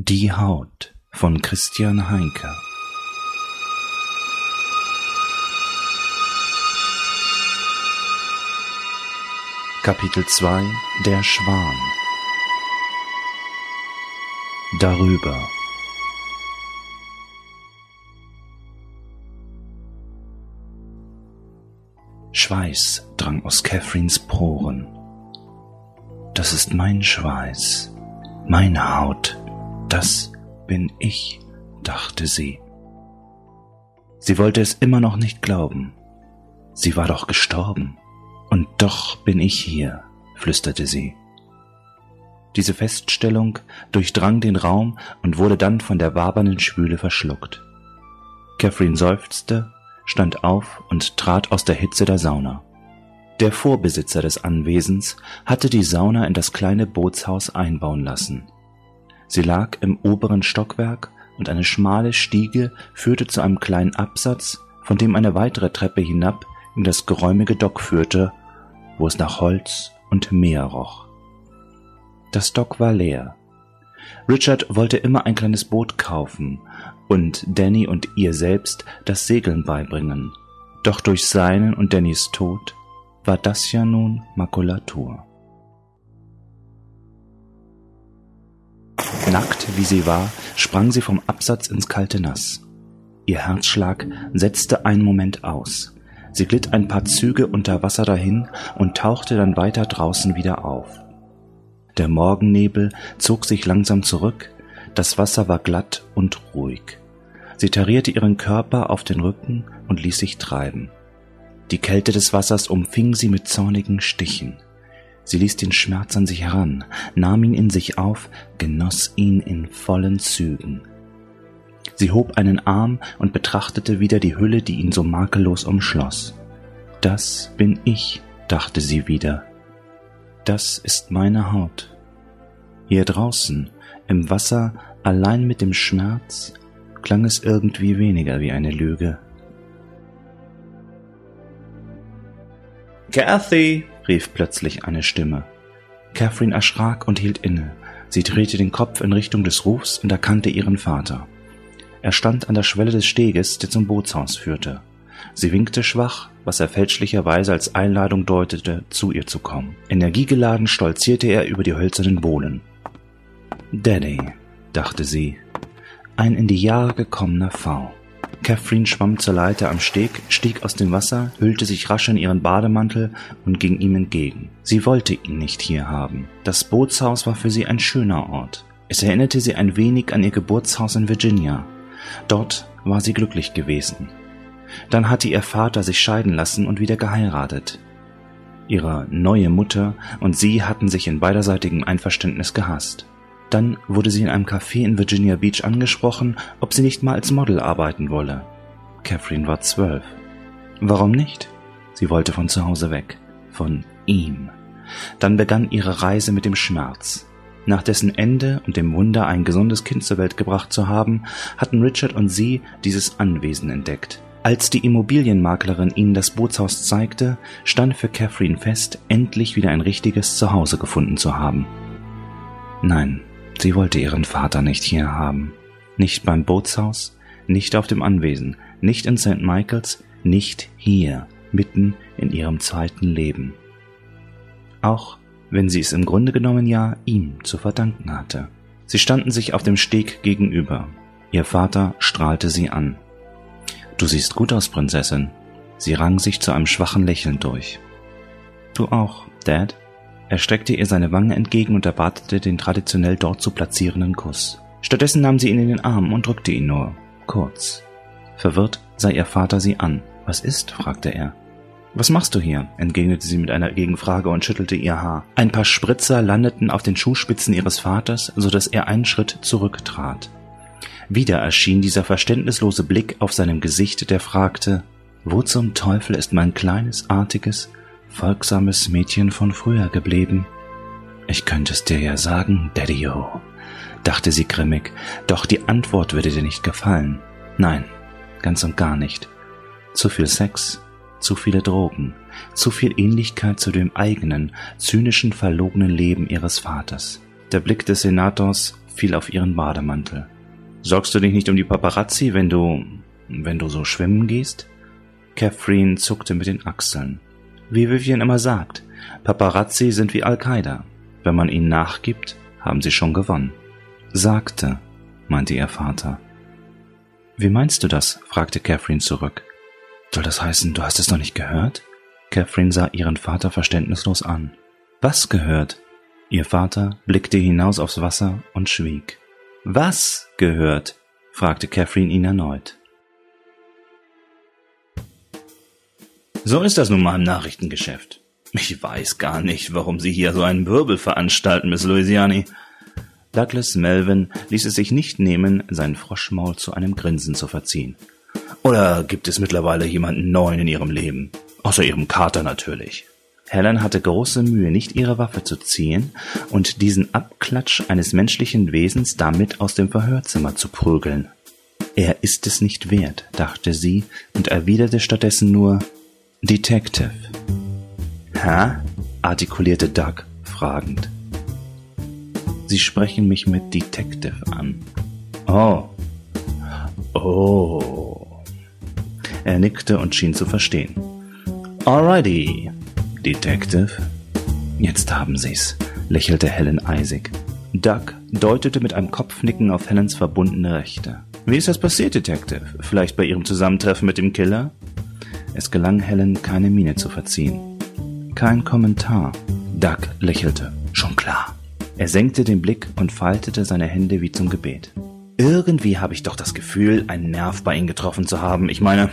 Die Haut von Christian Heinke. Kapitel 2 Der Schwan. Darüber. Schweiß drang aus Catherines Poren. Das ist mein Schweiß, meine Haut, das bin ich, dachte sie. Sie wollte es immer noch nicht glauben. Sie war doch gestorben. Und doch bin ich hier, flüsterte sie. Diese Feststellung durchdrang den Raum und wurde dann von der wabernden Schwüle verschluckt. Catherine seufzte, stand auf und trat aus der Hitze der Sauna. Der Vorbesitzer des Anwesens hatte die Sauna in das kleine Bootshaus einbauen lassen. Sie lag im oberen Stockwerk und eine schmale Stiege führte zu einem kleinen Absatz, von dem eine weitere Treppe hinab in das geräumige Dock führte, wo es nach Holz und Meer roch. Das Dock war leer. Richard wollte immer ein kleines Boot kaufen und Danny und ihr selbst das Segeln beibringen. Doch durch seinen und Dannys Tod war das ja nun Makulatur. Nackt wie sie war, sprang sie vom Absatz ins kalte Nass. Ihr Herzschlag setzte einen Moment aus. Sie glitt ein paar Züge unter Wasser dahin und tauchte dann weiter draußen wieder auf. Der Morgennebel zog sich langsam zurück, das Wasser war glatt und ruhig. Sie tarierte ihren Körper auf den Rücken und ließ sich treiben. Die Kälte des Wassers umfing sie mit zornigen Stichen. Sie ließ den Schmerz an sich heran, nahm ihn in sich auf, genoss ihn in vollen Zügen. Sie hob einen Arm und betrachtete wieder die Hülle, die ihn so makellos umschloss. Das bin ich, dachte sie wieder. Das ist meine Haut. Hier draußen, im Wasser, allein mit dem Schmerz, klang es irgendwie weniger wie eine Lüge. Kathy, rief plötzlich eine Stimme. Catherine erschrak und hielt inne. Sie drehte den Kopf in Richtung des Rufs und erkannte ihren Vater. Er stand an der Schwelle des Steges, der zum Bootshaus führte. Sie winkte schwach, was er fälschlicherweise als Einladung deutete, zu ihr zu kommen. Energiegeladen stolzierte er über die hölzernen Bohlen. Daddy, dachte sie, ein in die Jahre gekommener V. Catherine schwamm zur Leiter am Steg, stieg aus dem Wasser, hüllte sich rasch in ihren Bademantel und ging ihm entgegen. Sie wollte ihn nicht hier haben. Das Bootshaus war für sie ein schöner Ort. Es erinnerte sie ein wenig an ihr Geburtshaus in Virginia. Dort war sie glücklich gewesen. Dann hatte ihr Vater sich scheiden lassen und wieder geheiratet. Ihre neue Mutter und sie hatten sich in beiderseitigem Einverständnis gehasst. Dann wurde sie in einem Café in Virginia Beach angesprochen, ob sie nicht mal als Model arbeiten wolle. Catherine war zwölf. Warum nicht? Sie wollte von zu Hause weg. Von ihm. Dann begann ihre Reise mit dem Schmerz. Nach dessen Ende und dem Wunder, ein gesundes Kind zur Welt gebracht zu haben, hatten Richard und sie dieses Anwesen entdeckt. Als die Immobilienmaklerin ihnen das Bootshaus zeigte, stand für Catherine fest, endlich wieder ein richtiges Zuhause gefunden zu haben. Nein, Sie wollte ihren Vater nicht hier haben. Nicht beim Bootshaus, nicht auf dem Anwesen, nicht in St. Michaels, nicht hier, mitten in ihrem zweiten Leben. Auch wenn sie es im Grunde genommen ja ihm zu verdanken hatte. Sie standen sich auf dem Steg gegenüber. Ihr Vater strahlte sie an. Du siehst gut aus, Prinzessin. Sie rang sich zu einem schwachen Lächeln durch. Du auch, Dad? Er streckte ihr seine Wange entgegen und erwartete den traditionell dort zu platzierenden Kuss. Stattdessen nahm sie ihn in den Arm und drückte ihn nur. Kurz. Verwirrt sah ihr Vater sie an. Was ist? fragte er. Was machst du hier? entgegnete sie mit einer Gegenfrage und schüttelte ihr Haar. Ein paar Spritzer landeten auf den Schuhspitzen ihres Vaters, so dass er einen Schritt zurücktrat. Wieder erschien dieser verständnislose Blick auf seinem Gesicht, der fragte, wo zum Teufel ist mein kleines, artiges, folgsames Mädchen von früher geblieben. Ich könnte es dir ja sagen, Daddy-O, dachte sie grimmig, doch die Antwort würde dir nicht gefallen. Nein, ganz und gar nicht. Zu viel Sex, zu viele Drogen, zu viel Ähnlichkeit zu dem eigenen, zynischen, verlogenen Leben ihres Vaters. Der Blick des Senators fiel auf ihren Bademantel. Sorgst du dich nicht um die Paparazzi, wenn du, wenn du so schwimmen gehst? Catherine zuckte mit den Achseln. Wie Vivian immer sagt, Paparazzi sind wie Al-Qaida. Wenn man ihnen nachgibt, haben sie schon gewonnen. Sagte, meinte ihr Vater. Wie meinst du das? fragte Catherine zurück. Soll das heißen, du hast es noch nicht gehört? Catherine sah ihren Vater verständnislos an. Was gehört? Ihr Vater blickte hinaus aufs Wasser und schwieg. Was gehört? fragte Catherine ihn erneut. So ist das nun mal im Nachrichtengeschäft. Ich weiß gar nicht, warum Sie hier so einen Wirbel veranstalten, Miss Louisiani. Douglas Melvin ließ es sich nicht nehmen, sein Froschmaul zu einem Grinsen zu verziehen. Oder gibt es mittlerweile jemanden neuen in Ihrem Leben? Außer Ihrem Kater natürlich. Helen hatte große Mühe, nicht ihre Waffe zu ziehen und diesen Abklatsch eines menschlichen Wesens damit aus dem Verhörzimmer zu prügeln. Er ist es nicht wert, dachte sie und erwiderte stattdessen nur Detective. Hä? artikulierte Doug fragend. Sie sprechen mich mit Detective an. Oh. Oh. Er nickte und schien zu verstehen. Alrighty, Detective. Jetzt haben Sie's, lächelte Helen eisig. Doug deutete mit einem Kopfnicken auf Helens verbundene Rechte. Wie ist das passiert, Detective? Vielleicht bei Ihrem Zusammentreffen mit dem Killer? Es gelang Helen, keine Miene zu verziehen. Kein Kommentar. Doug lächelte. Schon klar. Er senkte den Blick und faltete seine Hände wie zum Gebet. Irgendwie habe ich doch das Gefühl, einen Nerv bei Ihnen getroffen zu haben. Ich meine,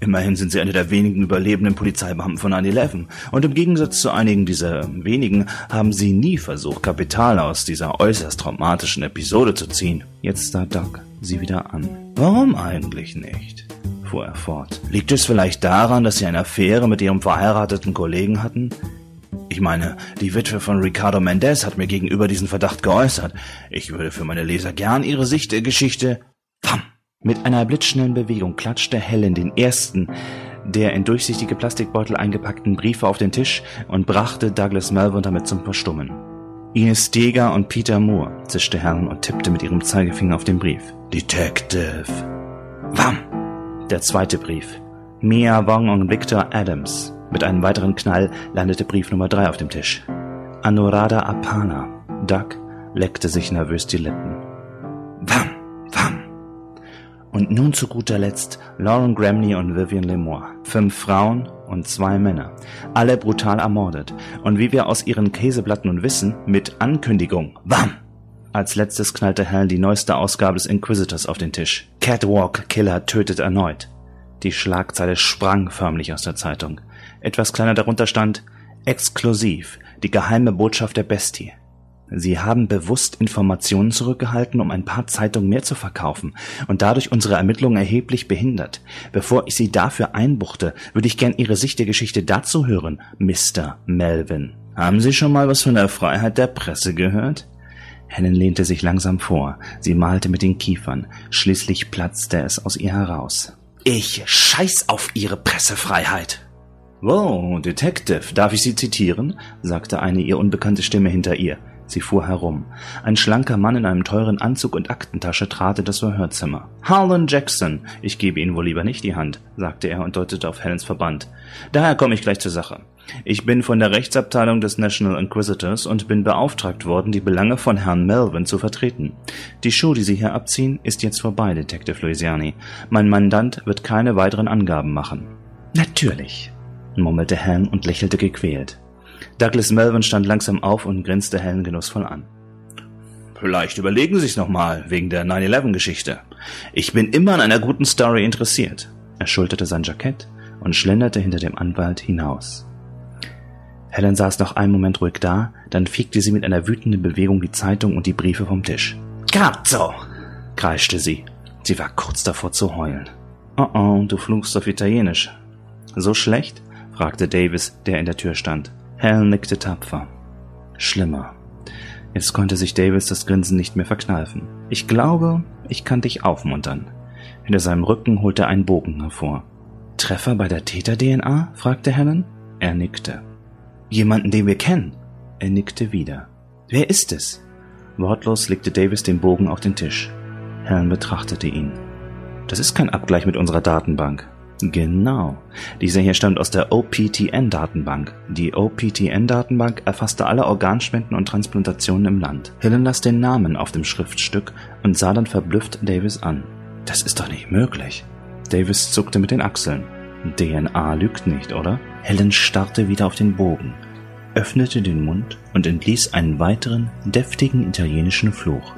immerhin sind Sie einer der wenigen überlebenden Polizeibeamten von 9-11. Und im Gegensatz zu einigen dieser wenigen haben Sie nie versucht, Kapital aus dieser äußerst traumatischen Episode zu ziehen. Jetzt sah Doc sie wieder an. Warum eigentlich nicht? Fuhr er fort. Liegt es vielleicht daran, dass Sie eine Affäre mit Ihrem verheirateten Kollegen hatten? Ich meine, die Witwe von Ricardo Mendez hat mir gegenüber diesen Verdacht geäußert. Ich würde für meine Leser gern ihre Sicht der Geschichte. Pam! Mit einer blitzschnellen Bewegung klatschte Helen den ersten der in durchsichtige Plastikbeutel eingepackten Briefe auf den Tisch und brachte Douglas Melvin damit zum Verstummen. Ines Steger und Peter Moore, zischte Helen und tippte mit ihrem Zeigefinger auf den Brief. Detective. Wam! Der zweite Brief. Mia Wong und Victor Adams. Mit einem weiteren Knall landete Brief Nummer drei auf dem Tisch. Anuradha Apana. Duck leckte sich nervös die Lippen. Wam, wam. Und nun zu guter Letzt Lauren Gramney und Vivian Lemoore. Fünf Frauen und zwei Männer. Alle brutal ermordet. Und wie wir aus ihren Käseblatt nun wissen, mit Ankündigung. Wam! Als letztes knallte Helen die neueste Ausgabe des Inquisitors auf den Tisch. Catwalk Killer tötet erneut. Die Schlagzeile sprang förmlich aus der Zeitung. Etwas kleiner darunter stand Exklusiv, die geheime Botschaft der Bestie. Sie haben bewusst Informationen zurückgehalten, um ein paar Zeitungen mehr zu verkaufen und dadurch unsere Ermittlungen erheblich behindert. Bevor ich Sie dafür einbuchte, würde ich gern Ihre Sicht der Geschichte dazu hören, Mr. Melvin. Haben Sie schon mal was von der Freiheit der Presse gehört? Helen lehnte sich langsam vor. Sie malte mit den Kiefern. Schließlich platzte es aus ihr heraus. Ich scheiß auf Ihre Pressefreiheit. Wow, Detective, darf ich Sie zitieren? sagte eine ihr unbekannte Stimme hinter ihr. Sie fuhr herum. Ein schlanker Mann in einem teuren Anzug und Aktentasche trat in das Verhörzimmer. Harlan Jackson, ich gebe Ihnen wohl lieber nicht die Hand, sagte er und deutete auf Helens Verband. Daher komme ich gleich zur Sache. Ich bin von der Rechtsabteilung des National Inquisitors und bin beauftragt worden, die Belange von Herrn Melvin zu vertreten. Die Show, die Sie hier abziehen, ist jetzt vorbei, Detective Louisiani. Mein Mandant wird keine weiteren Angaben machen. Natürlich, murmelte Helen und lächelte gequält. Douglas Melvin stand langsam auf und grinste Helen genussvoll an. Vielleicht überlegen Sie sich's nochmal, wegen der 9-11-Geschichte. Ich bin immer an einer guten Story interessiert. Er schulterte sein Jackett und schlenderte hinter dem Anwalt hinaus. Helen saß noch einen Moment ruhig da, dann fiegte sie mit einer wütenden Bewegung die Zeitung und die Briefe vom Tisch. Cazzo! kreischte sie. Sie war kurz davor zu heulen. Oh oh, du fluchst auf Italienisch. So schlecht? fragte Davis, der in der Tür stand. Helen nickte tapfer. Schlimmer. Jetzt konnte sich Davis das Grinsen nicht mehr verkneifen. Ich glaube, ich kann dich aufmuntern. Hinter seinem Rücken holte er einen Bogen hervor. Treffer bei der Täter-DNA? fragte Helen. Er nickte. Jemanden, den wir kennen. Er nickte wieder. Wer ist es? Wortlos legte Davis den Bogen auf den Tisch. Helen betrachtete ihn. Das ist kein Abgleich mit unserer Datenbank. Genau. Dieser hier stammt aus der OPTN-Datenbank. Die OPTN-Datenbank erfasste alle Organspenden und Transplantationen im Land. Helen las den Namen auf dem Schriftstück und sah dann verblüfft Davis an. Das ist doch nicht möglich. Davis zuckte mit den Achseln. DNA lügt nicht, oder? Helen starrte wieder auf den Bogen, öffnete den Mund und entließ einen weiteren, deftigen italienischen Fluch.